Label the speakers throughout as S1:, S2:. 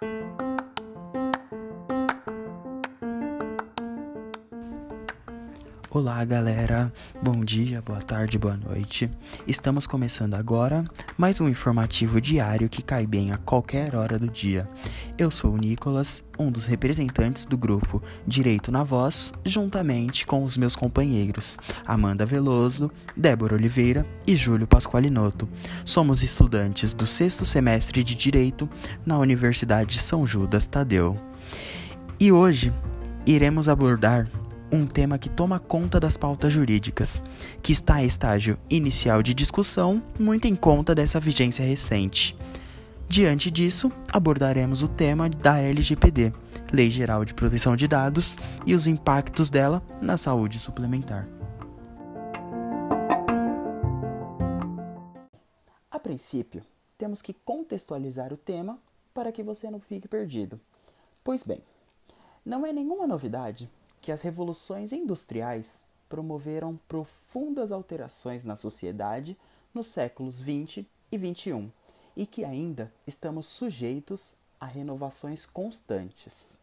S1: Thank you. Olá, galera. Bom dia, boa tarde, boa noite. Estamos começando agora mais um informativo diário que cai bem a qualquer hora do dia. Eu sou o Nicolas, um dos representantes do grupo Direito na Voz, juntamente com os meus companheiros Amanda Veloso, Débora Oliveira e Júlio Pasqualinoto. Somos estudantes do sexto semestre de Direito na Universidade de São Judas Tadeu. E hoje iremos abordar um tema que toma conta das pautas jurídicas, que está em estágio inicial de discussão, muito em conta dessa vigência recente. Diante disso, abordaremos o tema da LGPD, Lei Geral de Proteção de Dados, e os impactos dela na saúde suplementar. A princípio, temos que contextualizar o tema para que você não fique perdido. Pois bem, não é nenhuma novidade que as revoluções industriais promoveram profundas alterações na sociedade nos séculos 20 e 21 e que ainda estamos sujeitos a renovações constantes.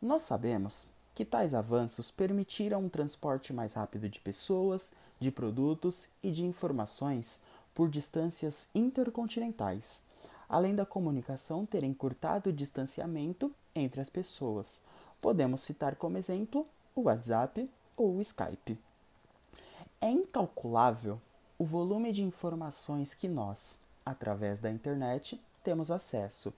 S1: Nós sabemos que tais avanços permitiram um transporte mais rápido de pessoas, de produtos e de informações por distâncias intercontinentais, além da comunicação ter encurtado o distanciamento entre as pessoas, Podemos citar como exemplo o WhatsApp ou o Skype. É incalculável o volume de informações que nós, através da internet, temos acesso.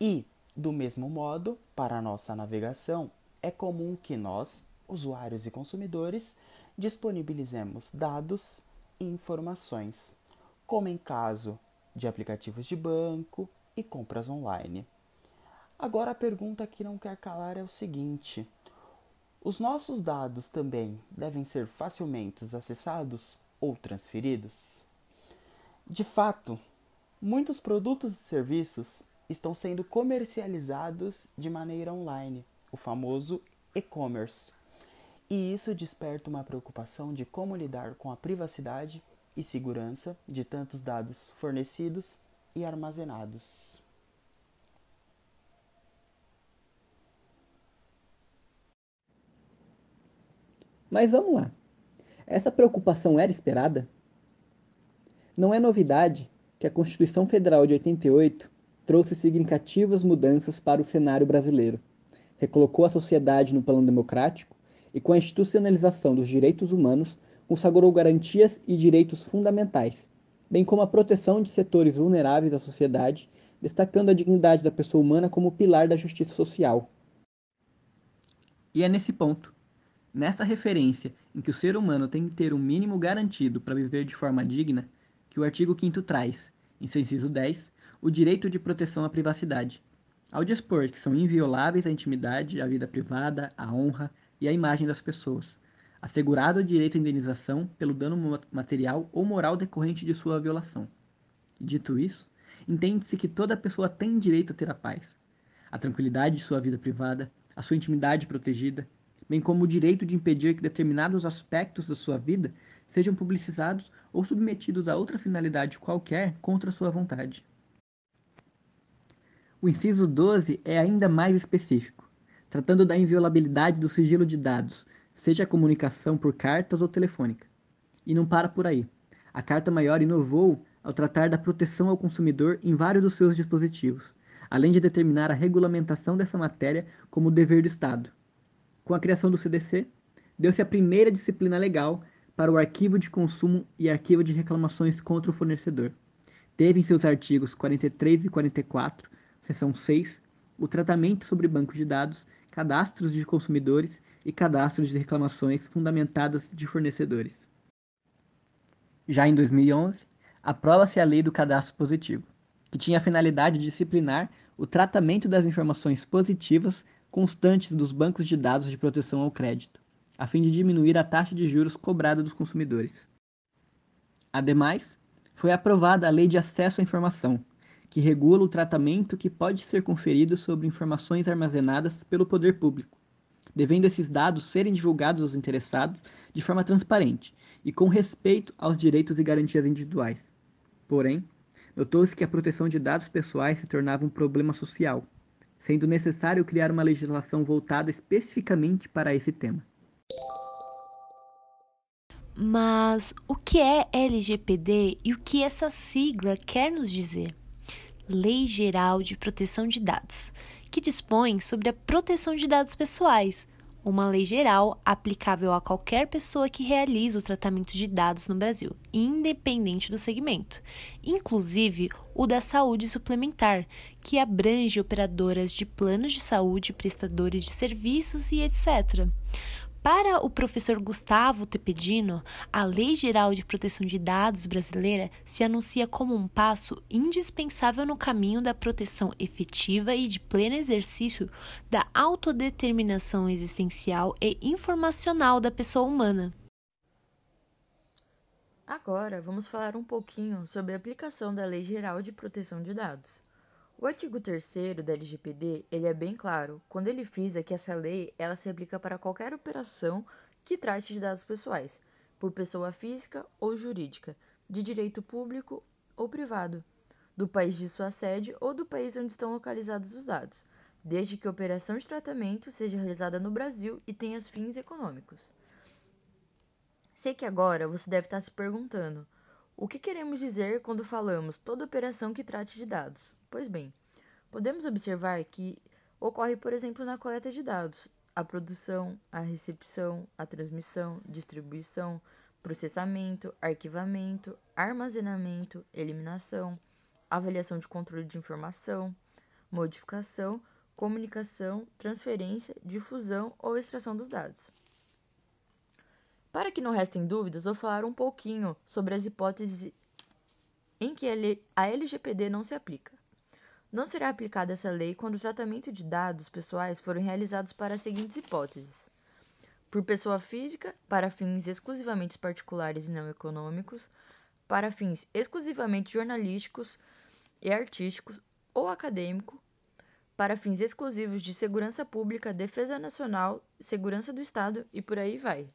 S1: E, do mesmo modo, para a nossa navegação, é comum que nós, usuários e consumidores, disponibilizemos dados e informações, como em caso de aplicativos de banco e compras online. Agora a pergunta que não quer calar é o seguinte: os nossos dados também devem ser facilmente acessados ou transferidos? De fato, muitos produtos e serviços estão sendo comercializados de maneira online, o famoso e-commerce. E isso desperta uma preocupação de como lidar com a privacidade e segurança de tantos dados fornecidos e armazenados.
S2: Mas vamos lá. Essa preocupação era esperada? Não é novidade que a Constituição Federal de 88 trouxe significativas mudanças para o cenário brasileiro, recolocou a sociedade no plano democrático e, com a institucionalização dos direitos humanos, consagrou garantias e direitos fundamentais, bem como a proteção de setores vulneráveis da sociedade, destacando a dignidade da pessoa humana como pilar da justiça social. E é nesse ponto Nessa referência em que o ser humano tem que ter um mínimo garantido para viver de forma digna, que o artigo 5 traz, em seu inciso 10, o direito de proteção à privacidade, ao dispor que são invioláveis a intimidade, a vida privada, a honra e a imagem das pessoas, assegurado o direito à indenização pelo dano material ou moral decorrente de sua violação. Dito isso, entende-se que toda pessoa tem direito a ter a paz, a tranquilidade de sua vida privada, a sua intimidade protegida bem como o direito de impedir que determinados aspectos da sua vida sejam publicizados ou submetidos a outra finalidade qualquer contra sua vontade. O inciso 12 é ainda mais específico, tratando da inviolabilidade do sigilo de dados, seja a comunicação por cartas ou telefônica. E não para por aí. A Carta Maior inovou ao tratar da proteção ao consumidor em vários dos seus dispositivos, além de determinar a regulamentação dessa matéria como dever do Estado, com a criação do CDC, deu-se a primeira disciplina legal para o arquivo de consumo e arquivo de reclamações contra o fornecedor. Teve em seus artigos 43 e 44, seção 6, o tratamento sobre bancos de dados, cadastros de consumidores e cadastros de reclamações fundamentadas de fornecedores. Já em 2011, aprova-se a Lei do Cadastro Positivo, que tinha a finalidade de disciplinar o tratamento das informações positivas constantes dos bancos de dados de proteção ao crédito, a fim de diminuir a taxa de juros cobrada dos consumidores. Ademais, foi aprovada a Lei de Acesso à Informação, que regula o tratamento que pode ser conferido sobre informações armazenadas pelo poder público, devendo esses dados serem divulgados aos interessados de forma transparente e com respeito aos direitos e garantias individuais. Porém, notou-se que a proteção de dados pessoais se tornava um problema social, sendo necessário criar uma legislação voltada especificamente para esse tema.
S3: Mas o que é LGPD e o que essa sigla quer nos dizer? Lei Geral de Proteção de Dados, que dispõe sobre a proteção de dados pessoais, uma lei geral aplicável a qualquer pessoa que realize o tratamento de dados no Brasil, independente do segmento, inclusive o da saúde suplementar, que abrange operadoras de planos de saúde, prestadores de serviços e etc. Para o professor Gustavo Tepedino, a Lei Geral de Proteção de Dados brasileira se anuncia como um passo indispensável no caminho da proteção efetiva e de pleno exercício da autodeterminação existencial e informacional da pessoa humana.
S4: Agora, vamos falar um pouquinho sobre a aplicação da Lei Geral de Proteção de Dados. O artigo 3 da LGPD, ele é bem claro, quando ele frisa que essa lei ela se aplica para qualquer operação que trate de dados pessoais, por pessoa física ou jurídica, de direito público ou privado, do país de sua sede ou do país onde estão localizados os dados, desde que a operação de tratamento seja realizada no Brasil e tenha fins econômicos. Sei que agora você deve estar se perguntando: o que queremos dizer quando falamos toda operação que trate de dados? Pois bem, podemos observar que ocorre, por exemplo, na coleta de dados, a produção, a recepção, a transmissão, distribuição, processamento, arquivamento, armazenamento, eliminação, avaliação de controle de informação, modificação, comunicação, transferência, difusão ou extração dos dados. Para que não restem dúvidas, vou falar um pouquinho sobre as hipóteses em que a LGPD não se aplica. Não será aplicada essa lei quando o tratamento de dados pessoais forem realizados para as seguintes hipóteses: por pessoa física, para fins exclusivamente particulares e não econômicos, para fins exclusivamente jornalísticos e artísticos ou acadêmico, para fins exclusivos de segurança pública, defesa nacional, segurança do Estado e por aí vai.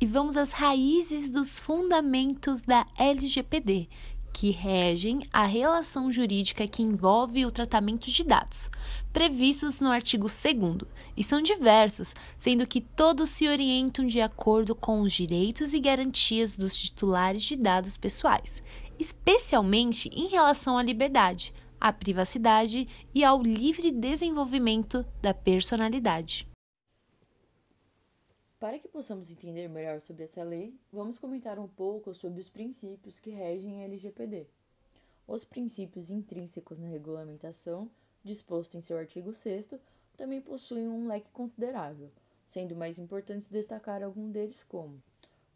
S3: E vamos às raízes dos fundamentos da LGPD, que regem a relação jurídica que envolve o tratamento de dados, previstos no artigo 2, e são diversos, sendo que todos se orientam de acordo com os direitos e garantias dos titulares de dados pessoais, especialmente em relação à liberdade, à privacidade e ao livre desenvolvimento da personalidade.
S4: Para que possamos entender melhor sobre essa lei, vamos comentar um pouco sobre os princípios que regem a LGPD. Os princípios intrínsecos na regulamentação, disposto em seu artigo 6, também possuem um leque considerável, sendo mais importantes destacar algum deles como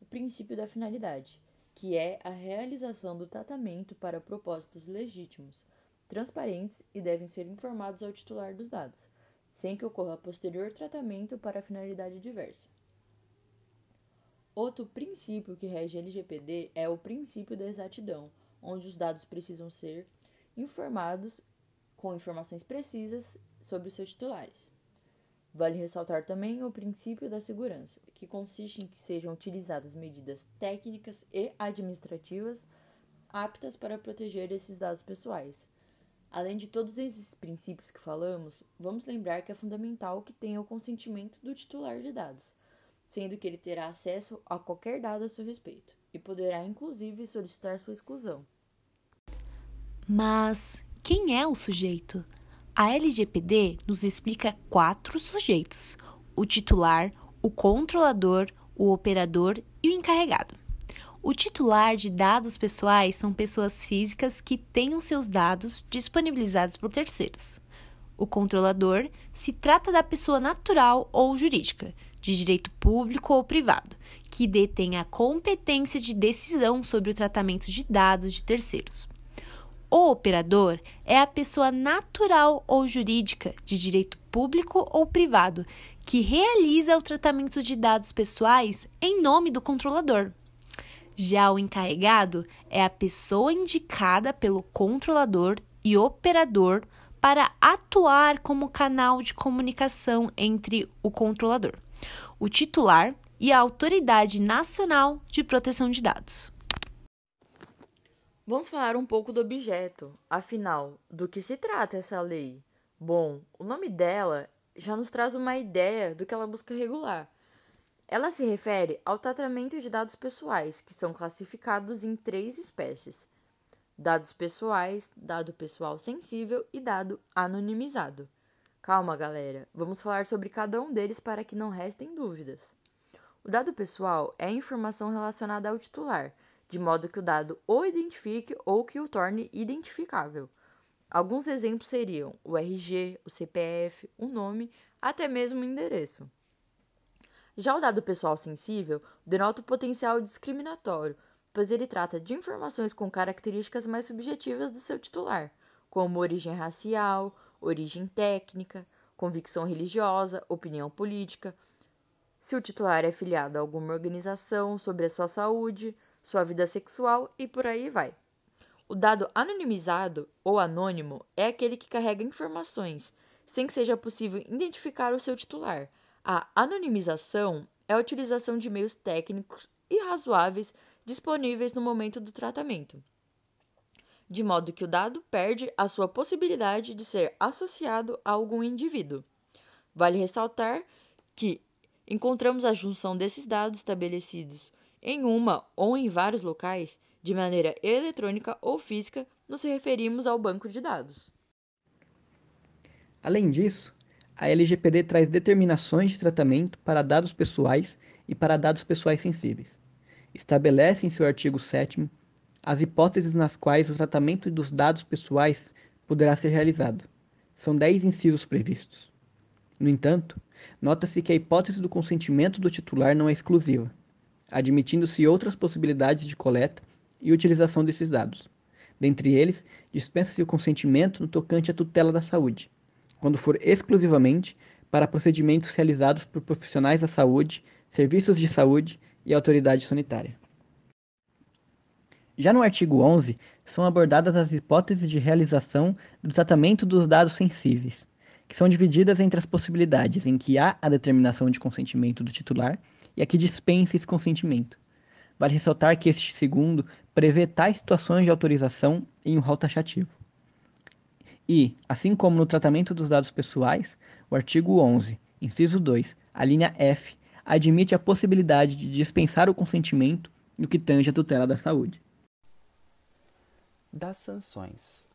S4: o princípio da finalidade, que é a realização do tratamento para propósitos legítimos, transparentes e devem ser informados ao titular dos dados, sem que ocorra posterior tratamento para finalidade diversa. Outro princípio que rege a LGPD é o princípio da exatidão, onde os dados precisam ser informados com informações precisas sobre os seus titulares. Vale ressaltar também o princípio da segurança, que consiste em que sejam utilizadas medidas técnicas e administrativas aptas para proteger esses dados pessoais. Além de todos esses princípios que falamos, vamos lembrar que é fundamental que tenha o consentimento do titular de dados sendo que ele terá acesso a qualquer dado a seu respeito e poderá inclusive solicitar sua exclusão.
S3: Mas quem é o sujeito? A LGPD nos explica quatro sujeitos: o titular, o controlador, o operador e o encarregado. O titular de dados pessoais são pessoas físicas que tenham seus dados disponibilizados por terceiros. O controlador se trata da pessoa natural ou jurídica, de direito público ou privado, que detém a competência de decisão sobre o tratamento de dados de terceiros. O operador é a pessoa natural ou jurídica, de direito público ou privado, que realiza o tratamento de dados pessoais em nome do controlador. Já o encarregado é a pessoa indicada pelo controlador e operador para atuar como canal de comunicação entre o controlador o titular e a Autoridade Nacional de Proteção de Dados.
S4: Vamos falar um pouco do objeto, afinal, do que se trata essa lei? Bom, o nome dela já nos traz uma ideia do que ela busca regular. Ela se refere ao tratamento de dados pessoais, que são classificados em três espécies: dados pessoais, dado pessoal sensível e dado anonimizado. Calma, galera, vamos falar sobre cada um deles para que não restem dúvidas. O dado pessoal é a informação relacionada ao titular, de modo que o dado o identifique ou que o torne identificável. Alguns exemplos seriam o RG, o CPF, o nome, até mesmo o endereço. Já o dado pessoal sensível denota o potencial discriminatório, pois ele trata de informações com características mais subjetivas do seu titular, como origem racial, origem técnica, convicção religiosa, opinião política, se o titular é filiado a alguma organização sobre a sua saúde, sua vida sexual e por aí vai. O dado anonimizado ou anônimo é aquele que carrega informações sem que seja possível identificar o seu titular. A anonimização é a utilização de meios técnicos e razoáveis disponíveis no momento do tratamento, de modo que o dado perde a sua possibilidade de ser associado a algum indivíduo. Vale ressaltar que encontramos a junção desses dados estabelecidos em uma ou em vários locais de maneira eletrônica ou física, nos referimos ao banco de dados.
S2: Além disso, a LGPD traz determinações de tratamento para dados pessoais e para dados pessoais sensíveis. Estabelece em seu artigo 7 as hipóteses nas quais o tratamento dos dados pessoais poderá ser realizado. São 10 incisos previstos. No entanto, nota-se que a hipótese do consentimento do titular não é exclusiva, admitindo-se outras possibilidades de coleta e utilização desses dados. Dentre eles, dispensa-se o consentimento no tocante à tutela da saúde, quando for exclusivamente para procedimentos realizados por profissionais da saúde, serviços de saúde e autoridade sanitária. Já no artigo 11, são abordadas as hipóteses de realização do tratamento dos dados sensíveis, que são divididas entre as possibilidades em que há a determinação de consentimento do titular e a que dispensa esse consentimento. Vale ressaltar que este segundo prevê tais situações de autorização em um rol taxativo. E, assim como no tratamento dos dados pessoais, o artigo 11, inciso 2, a linha F, admite a possibilidade de dispensar o consentimento no que tange a tutela da saúde.
S1: Das sanções.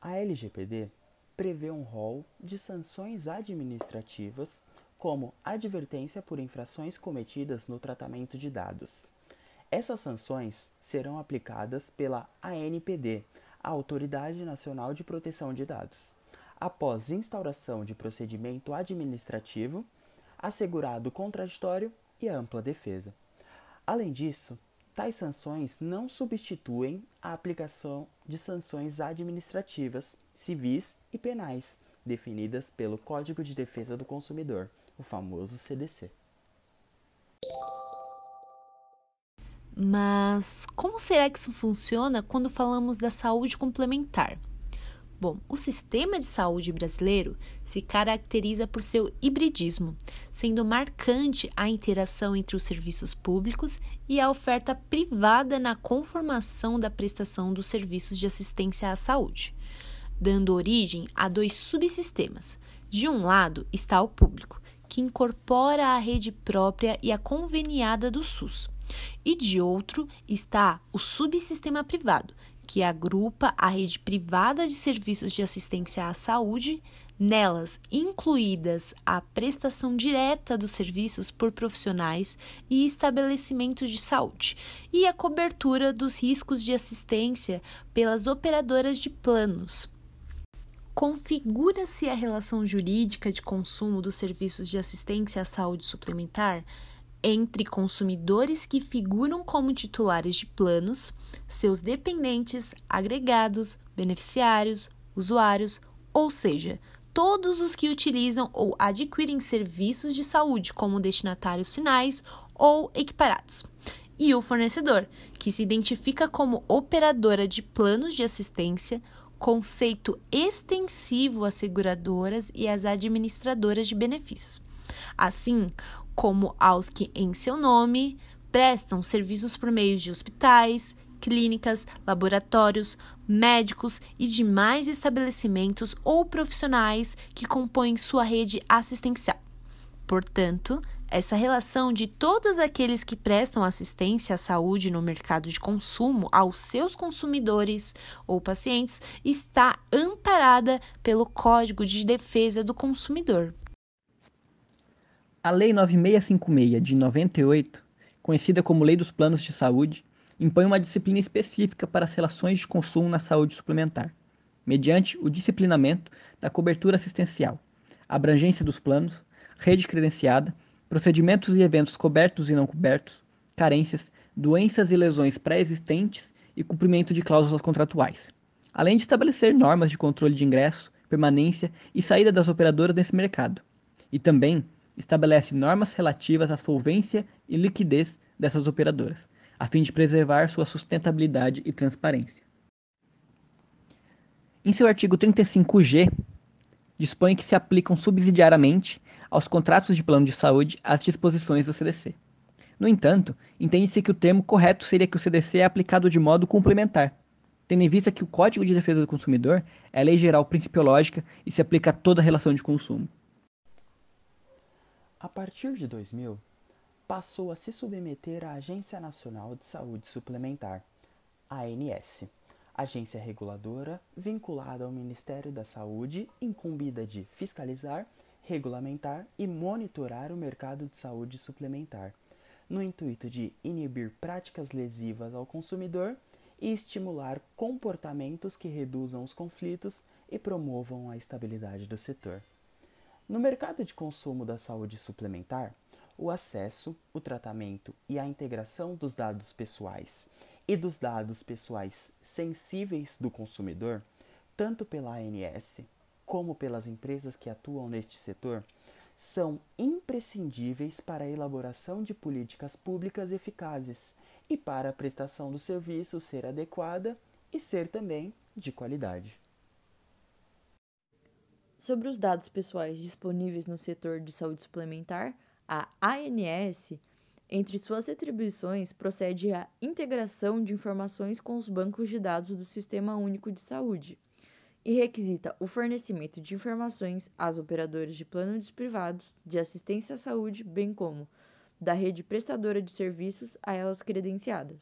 S1: A LGPD prevê um rol de sanções administrativas, como advertência por infrações cometidas no tratamento de dados, essas sanções serão aplicadas pela ANPD, a Autoridade Nacional de Proteção de Dados, após instauração de procedimento administrativo, assegurado contraditório e ampla defesa. Além disso, tais sanções não substituem a aplicação de sanções administrativas, civis e penais, definidas pelo Código de Defesa do Consumidor, o famoso CDC.
S3: Mas como será que isso funciona quando falamos da saúde complementar? Bom, o sistema de saúde brasileiro se caracteriza por seu hibridismo, sendo marcante a interação entre os serviços públicos e a oferta privada na conformação da prestação dos serviços de assistência à saúde, dando origem a dois subsistemas. De um lado está o público, que incorpora a rede própria e a conveniada do SUS e de outro está o subsistema privado, que agrupa a rede privada de serviços de assistência à saúde, nelas incluídas a prestação direta dos serviços por profissionais e estabelecimentos de saúde, e a cobertura dos riscos de assistência pelas operadoras de planos. Configura-se a relação jurídica de consumo dos serviços de assistência à saúde suplementar entre consumidores que figuram como titulares de planos, seus dependentes, agregados, beneficiários, usuários, ou seja, todos os que utilizam ou adquirem serviços de saúde como destinatários finais ou equiparados, e o fornecedor, que se identifica como operadora de planos de assistência, conceito extensivo às seguradoras e às administradoras de benefícios. Assim, como aos que, em seu nome, prestam serviços por meio de hospitais, clínicas, laboratórios, médicos e demais estabelecimentos ou profissionais que compõem sua rede assistencial. Portanto, essa relação de todos aqueles que prestam assistência à saúde no mercado de consumo aos seus consumidores ou pacientes está amparada pelo Código de Defesa do Consumidor.
S2: A Lei 9656 de 98, conhecida como Lei dos Planos de Saúde, impõe uma disciplina específica para as relações de consumo na saúde suplementar, mediante o disciplinamento da cobertura assistencial, abrangência dos planos, rede credenciada procedimentos e eventos cobertos e não cobertos, carências, doenças e lesões pré-existentes e cumprimento de cláusulas contratuais, além de estabelecer normas de controle de ingresso, permanência e saída das operadoras nesse mercado, e também estabelece normas relativas à solvência e liquidez dessas operadoras, a fim de preservar sua sustentabilidade e transparência. Em seu artigo 35G, dispõe que se aplicam subsidiariamente aos contratos de plano de saúde as disposições do CDC. No entanto, entende-se que o termo correto seria que o CDC é aplicado de modo complementar, tendo em vista que o Código de Defesa do Consumidor é lei geral principiológica e se aplica a toda relação de consumo.
S1: A partir de 2000, passou a se submeter à Agência Nacional de Saúde Suplementar, ANS, agência reguladora vinculada ao Ministério da Saúde, incumbida de fiscalizar regulamentar e monitorar o mercado de saúde suplementar, no intuito de inibir práticas lesivas ao consumidor e estimular comportamentos que reduzam os conflitos e promovam a estabilidade do setor. No mercado de consumo da saúde suplementar, o acesso, o tratamento e a integração dos dados pessoais e dos dados pessoais sensíveis do consumidor, tanto pela ANS como pelas empresas que atuam neste setor, são imprescindíveis para a elaboração de políticas públicas eficazes e para a prestação do serviço ser adequada e ser também de qualidade.
S4: Sobre os dados pessoais disponíveis no setor de saúde suplementar, a ANS, entre suas atribuições, procede à integração de informações com os bancos de dados do Sistema Único de Saúde e requisita o fornecimento de informações às operadoras de planos privados de assistência à saúde, bem como da rede prestadora de serviços a elas credenciadas.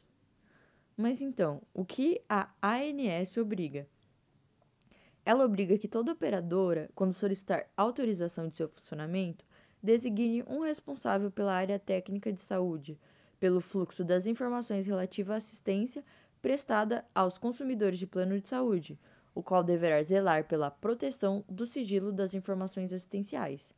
S4: Mas então, o que a ANS obriga? Ela obriga que toda operadora, quando solicitar autorização de seu funcionamento, designe um responsável pela área técnica de saúde, pelo fluxo das informações relativas à assistência prestada aos consumidores de plano de saúde, o qual deverá zelar pela proteção do sigilo das informações assistenciais.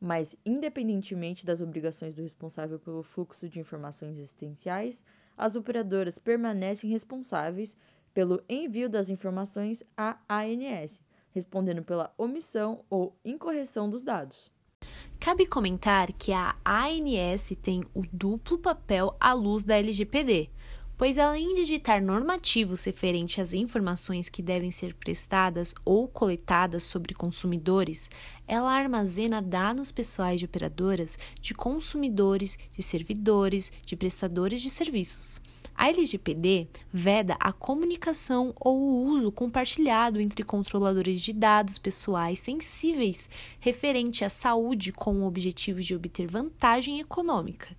S4: Mas, independentemente das obrigações do responsável pelo fluxo de informações assistenciais, as operadoras permanecem responsáveis pelo envio das informações à ANS, respondendo pela omissão ou incorreção dos dados.
S3: Cabe comentar que a ANS tem o duplo papel à luz da LGPD, pois além de ditar normativos referentes às informações que devem ser prestadas ou coletadas sobre consumidores, ela armazena dados pessoais de operadoras, de consumidores, de servidores, de prestadores de serviços. A LGPD veda a comunicação ou o uso compartilhado entre controladores de dados pessoais sensíveis referente à saúde com o objetivo de obter vantagem econômica.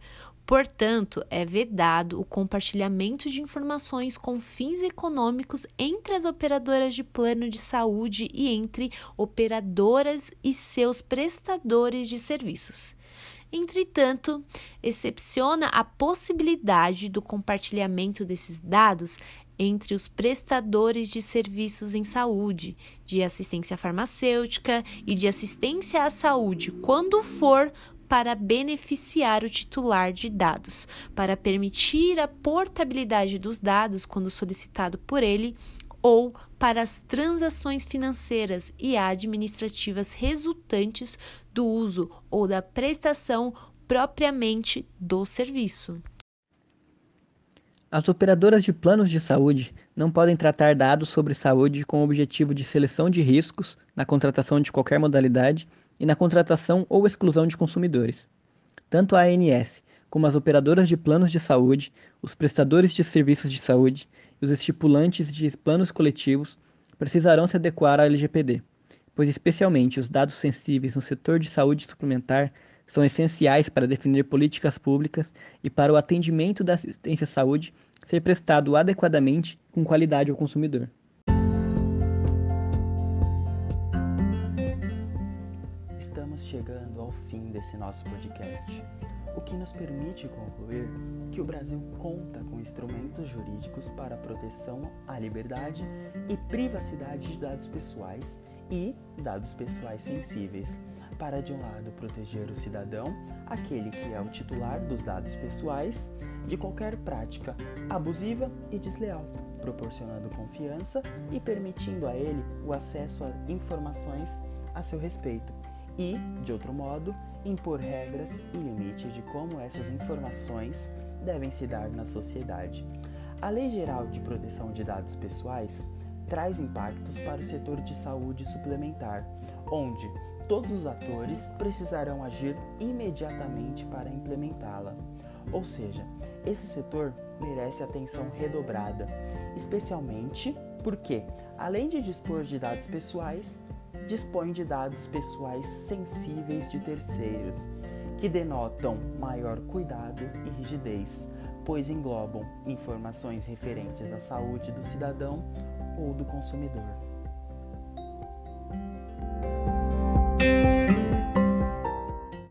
S3: Portanto, é vedado o compartilhamento de informações com fins econômicos entre as operadoras de plano de saúde e entre operadoras e seus prestadores de serviços. Entretanto, excepciona a possibilidade do compartilhamento desses dados entre os prestadores de serviços em saúde, de assistência farmacêutica e de assistência à saúde, quando for para beneficiar o titular de dados, para permitir a portabilidade dos dados quando solicitado por ele ou para as transações financeiras e administrativas resultantes do uso ou da prestação propriamente do serviço.
S2: As operadoras de planos de saúde não podem tratar dados sobre saúde com o objetivo de seleção de riscos na contratação de qualquer modalidade e na contratação ou exclusão de consumidores. Tanto a ANS como as operadoras de planos de saúde, os prestadores de serviços de saúde e os estipulantes de planos coletivos precisarão se adequar à LGPD, pois especialmente os dados sensíveis no setor de saúde suplementar são essenciais para definir políticas públicas e para o atendimento da assistência à saúde ser prestado adequadamente com qualidade ao consumidor.
S1: Estamos chegando ao fim desse nosso podcast, o que nos permite concluir que o Brasil conta com instrumentos jurídicos para a proteção à liberdade e privacidade de dados pessoais e dados pessoais sensíveis para, de um lado, proteger o cidadão, aquele que é o titular dos dados pessoais, de qualquer prática abusiva e desleal, proporcionando confiança e permitindo a ele o acesso a informações a seu respeito, e, de outro modo, impor regras e limites de como essas informações devem se dar na sociedade. A Lei Geral de Proteção de Dados Pessoais traz impactos para o setor de saúde suplementar, onde todos os atores precisarão agir imediatamente para implementá-la. Ou seja, esse setor merece atenção redobrada, especialmente porque, além de dispor de dados pessoais, dispõe de dados pessoais sensíveis de terceiros, que denotam maior cuidado e rigidez, pois englobam informações referentes à saúde do cidadão ou do consumidor.